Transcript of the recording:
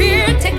fear.